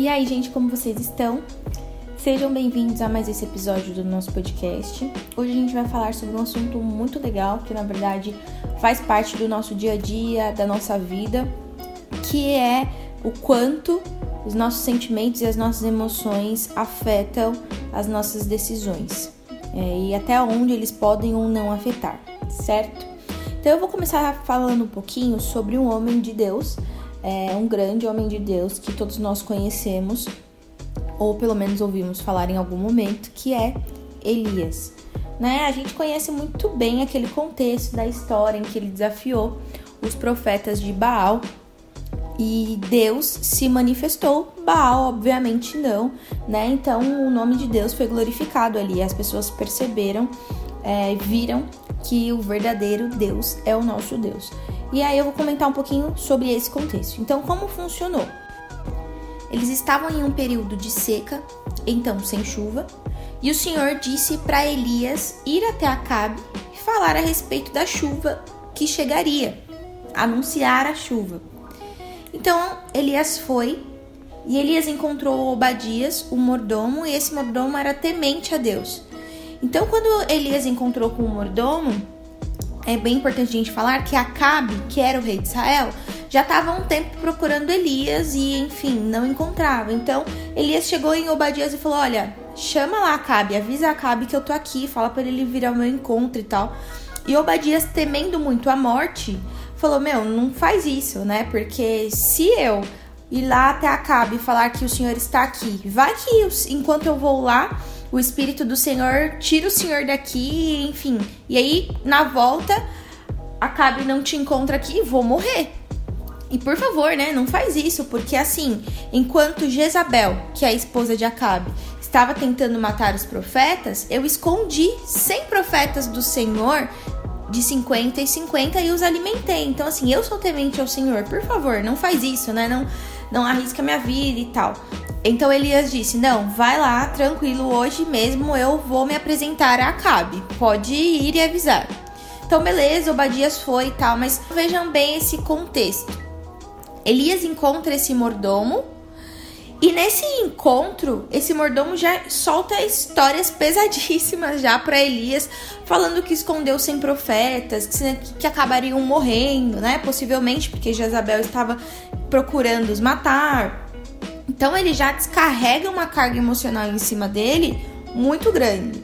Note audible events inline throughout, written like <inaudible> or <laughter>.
E aí, gente, como vocês estão? Sejam bem-vindos a mais esse episódio do nosso podcast. Hoje a gente vai falar sobre um assunto muito legal, que na verdade faz parte do nosso dia a dia, da nossa vida, que é o quanto os nossos sentimentos e as nossas emoções afetam as nossas decisões é, e até onde eles podem ou não afetar, certo? Então eu vou começar falando um pouquinho sobre um homem de Deus, é, um grande homem de Deus que todos nós conhecemos, ou pelo menos ouvimos falar em algum momento, que é Elias. Né? A gente conhece muito bem aquele contexto da história em que ele desafiou os profetas de Baal e Deus se manifestou, Baal obviamente não, né? Então o nome de Deus foi glorificado ali, as pessoas perceberam, é, viram que o verdadeiro Deus é o nosso Deus. E aí eu vou comentar um pouquinho sobre esse contexto. Então, como funcionou? Eles estavam em um período de seca, então sem chuva, e o Senhor disse para Elias ir até Acabe e falar a respeito da chuva que chegaria, anunciar a chuva. Então Elias foi e Elias encontrou Obadias, o mordomo, e esse mordomo era temente a Deus. Então, quando Elias encontrou com o mordomo, é bem importante a gente falar que Acabe, que era o rei de Israel, já estava um tempo procurando Elias e, enfim, não encontrava. Então, Elias chegou em Obadias e falou: Olha, chama lá Acabe, avisa Acabe que eu tô aqui, fala para ele vir ao meu encontro e tal. E Obadias, temendo muito a morte, falou: Meu, não faz isso, né? Porque se eu ir lá até Acabe e falar que o Senhor está aqui, vai que enquanto eu vou lá o Espírito do Senhor tira o Senhor daqui, enfim. E aí, na volta, Acabe não te encontra aqui, vou morrer. E por favor, né, não faz isso, porque assim, enquanto Jezabel, que é a esposa de Acabe, estava tentando matar os profetas, eu escondi 100 profetas do Senhor de 50 e 50 e os alimentei. Então, assim, eu sou temente ao Senhor, por favor, não faz isso, né? Não, não arrisca minha vida e tal. Então Elias disse: Não, vai lá, tranquilo, hoje mesmo eu vou me apresentar a Acabe. Pode ir e avisar. Então, beleza, Obadias foi e tal, mas vejam bem esse contexto. Elias encontra esse mordomo e nesse encontro, esse mordomo já solta histórias pesadíssimas já para Elias, falando que escondeu sem profetas, que, que acabariam morrendo, né? Possivelmente porque Jezabel estava procurando os matar. Então ele já descarrega uma carga emocional em cima dele muito grande.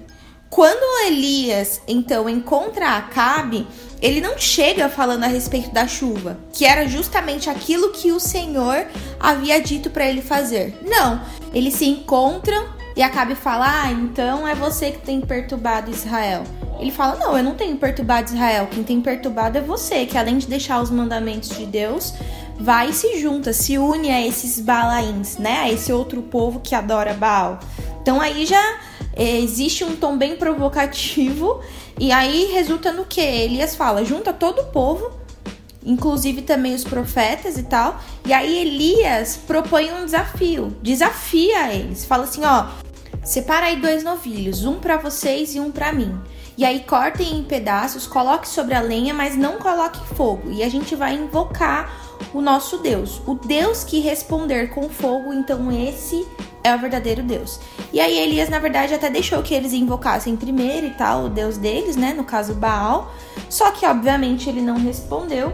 Quando Elias então encontra Acabe, ele não chega falando a respeito da chuva, que era justamente aquilo que o Senhor havia dito para ele fazer. Não, eles se encontram e Acabe fala: "Ah, então é você que tem perturbado Israel". Ele fala: "Não, eu não tenho perturbado Israel. Quem tem perturbado é você, que além de deixar os mandamentos de Deus, vai e se junta, se une a esses Balaíns, né? A esse outro povo que adora Baal. Então aí já é, existe um tom bem provocativo <laughs> e aí resulta no que? Elias fala: junta todo o povo, inclusive também os profetas e tal. E aí Elias propõe um desafio, desafia eles, fala assim: ó, separa aí dois novilhos, um para vocês e um para mim. E aí cortem em pedaços, coloque sobre a lenha, mas não coloque fogo. E a gente vai invocar o nosso Deus. O Deus que responder com fogo, então esse é o verdadeiro Deus. E aí Elias, na verdade, até deixou que eles invocassem primeiro e tal, o Deus deles, né? No caso Baal. Só que, obviamente, ele não respondeu.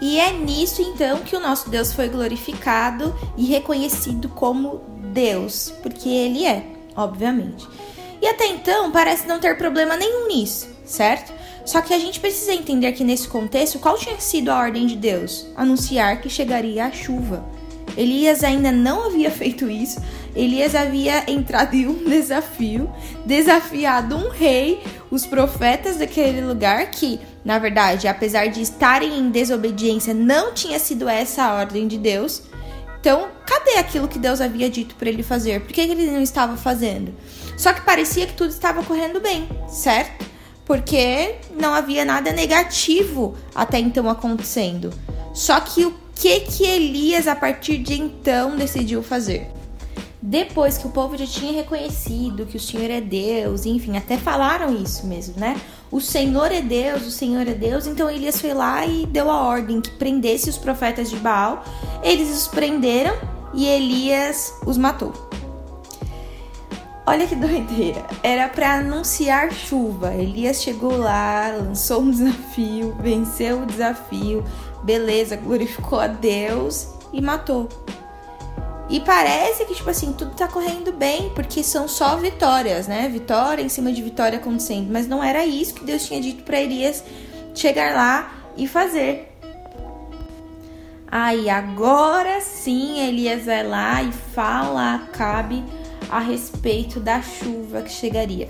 E é nisso então que o nosso Deus foi glorificado e reconhecido como Deus, porque ele é, obviamente. E até então parece não ter problema nenhum nisso, certo? Só que a gente precisa entender que nesse contexto, qual tinha sido a ordem de Deus? Anunciar que chegaria a chuva. Elias ainda não havia <laughs> feito isso. Elias havia entrado em um desafio, desafiado um rei, os profetas daquele lugar, que, na verdade, apesar de estarem em desobediência, não tinha sido essa a ordem de Deus. Então, cadê aquilo que Deus havia dito para ele fazer? Por que ele não estava fazendo? Só que parecia que tudo estava correndo bem, certo? porque não havia nada negativo até então acontecendo. Só que o que que Elias a partir de então decidiu fazer? Depois que o povo já tinha reconhecido que o Senhor é Deus, enfim, até falaram isso mesmo, né? O Senhor é Deus, o Senhor é Deus. Então Elias foi lá e deu a ordem que prendesse os profetas de Baal. Eles os prenderam e Elias os matou. Olha que <laughs> doideira. Era para anunciar chuva. Elias chegou lá, lançou um desafio, venceu o desafio, beleza, glorificou a Deus e matou. E parece que, tipo assim, tudo tá correndo bem, porque são só vitórias, né? Vitória em cima de vitória acontecendo. Mas não era isso que Deus tinha dito para Elias chegar lá e fazer. Aí agora sim Elias vai lá e fala a Acabe a respeito da chuva que chegaria.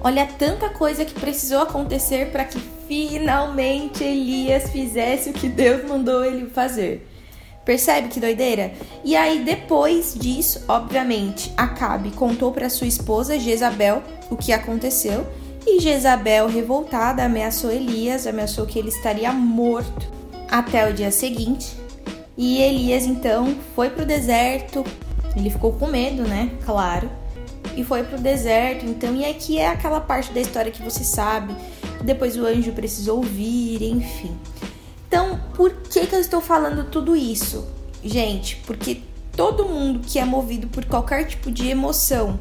Olha tanta coisa que precisou acontecer para que finalmente Elias fizesse o que Deus mandou ele fazer. Percebe que doideira? E aí depois disso, obviamente, Acabe contou para sua esposa Jezabel o que aconteceu e Jezabel, revoltada, ameaçou Elias, ameaçou que ele estaria morto até o dia seguinte. E Elias então foi pro deserto, ele ficou com medo, né? Claro. E foi pro deserto, então, e aqui é aquela parte da história que você sabe. Depois o anjo precisou ouvir, enfim. Então, por que, que eu estou falando tudo isso? Gente, porque todo mundo que é movido por qualquer tipo de emoção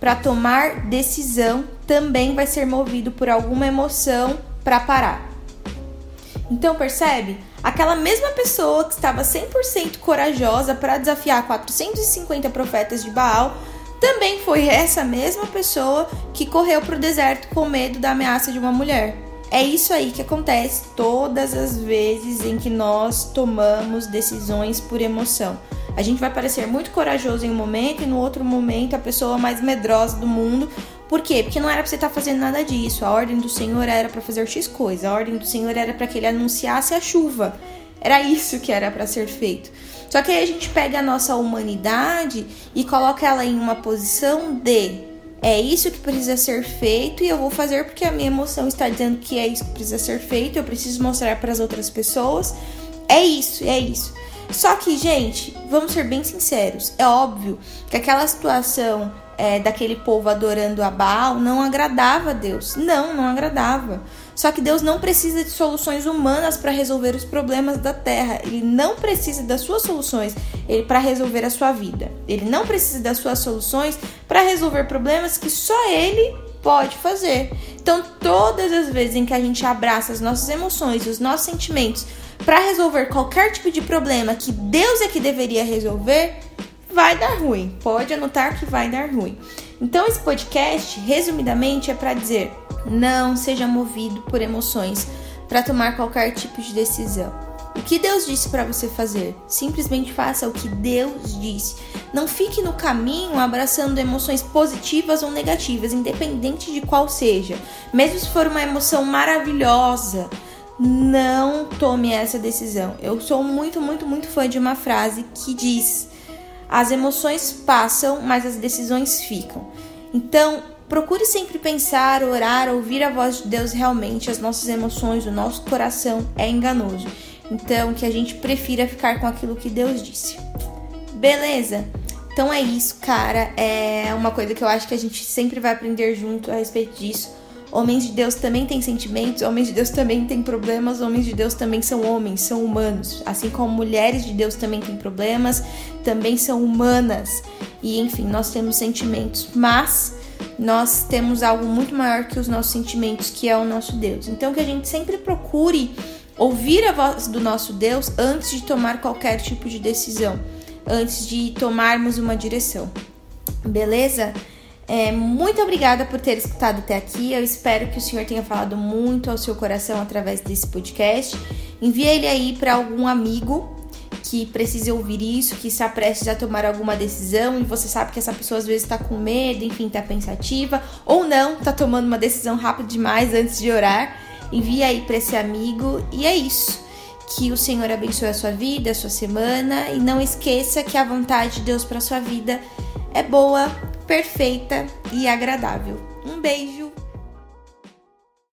para tomar decisão também vai ser movido por alguma emoção para parar. Então, percebe? Aquela mesma pessoa que estava 100% corajosa para desafiar 450 profetas de Baal, também foi essa mesma pessoa que correu para o deserto com medo da ameaça de uma mulher. É isso aí que acontece todas as vezes em que nós tomamos decisões por emoção. A gente vai parecer muito corajoso em um momento e no outro momento a pessoa mais medrosa do mundo. Por quê? Porque não era para você estar tá fazendo nada disso. A ordem do Senhor era para fazer X coisa. A ordem do Senhor era para que ele anunciasse a chuva. Era isso que era para ser feito. Só que aí a gente pega a nossa humanidade e coloca ela em uma posição de é isso que precisa ser feito e eu vou fazer porque a minha emoção está dizendo que é isso que precisa ser feito, eu preciso mostrar para as outras pessoas. É isso, é isso. Só que, gente, vamos ser bem sinceros. É óbvio que aquela situação é, daquele povo adorando a Baal não agradava a Deus. Não, não agradava. Só que Deus não precisa de soluções humanas para resolver os problemas da terra. Ele não precisa das suas soluções para resolver a sua vida. Ele não precisa das suas soluções para resolver problemas que só ele pode fazer. Então, todas as vezes em que a gente abraça as nossas emoções, os nossos sentimentos para resolver qualquer tipo de problema que Deus é que deveria resolver, vai dar ruim. Pode anotar que vai dar ruim. Então esse podcast, resumidamente, é para dizer: não seja movido por emoções para tomar qualquer tipo de decisão. O que Deus disse para você fazer? Simplesmente faça o que Deus disse. Não fique no caminho abraçando emoções positivas ou negativas, independente de qual seja. Mesmo se for uma emoção maravilhosa, não tome essa decisão. Eu sou muito, muito, muito fã de uma frase que diz: as emoções passam, mas as decisões ficam. Então, procure sempre pensar, orar, ouvir a voz de Deus realmente. As nossas emoções, o nosso coração é enganoso. Então, que a gente prefira ficar com aquilo que Deus disse. Beleza? Então é isso, cara. É uma coisa que eu acho que a gente sempre vai aprender junto a respeito disso. Homens de Deus também têm sentimentos, homens de Deus também têm problemas, homens de Deus também são homens, são humanos. Assim como mulheres de Deus também têm problemas, também são humanas. E enfim, nós temos sentimentos, mas nós temos algo muito maior que os nossos sentimentos, que é o nosso Deus. Então que a gente sempre procure ouvir a voz do nosso Deus antes de tomar qualquer tipo de decisão, antes de tomarmos uma direção. Beleza? É, muito obrigada por ter escutado até aqui. Eu espero que o Senhor tenha falado muito ao seu coração através desse podcast. Envie ele aí para algum amigo que precise ouvir isso, que está prestes a tomar alguma decisão e você sabe que essa pessoa às vezes está com medo, enfim, está pensativa ou não, está tomando uma decisão rápida demais antes de orar. Envie aí para esse amigo e é isso. Que o Senhor abençoe a sua vida, a sua semana e não esqueça que a vontade de Deus para sua vida é boa, perfeita e agradável. Um beijo!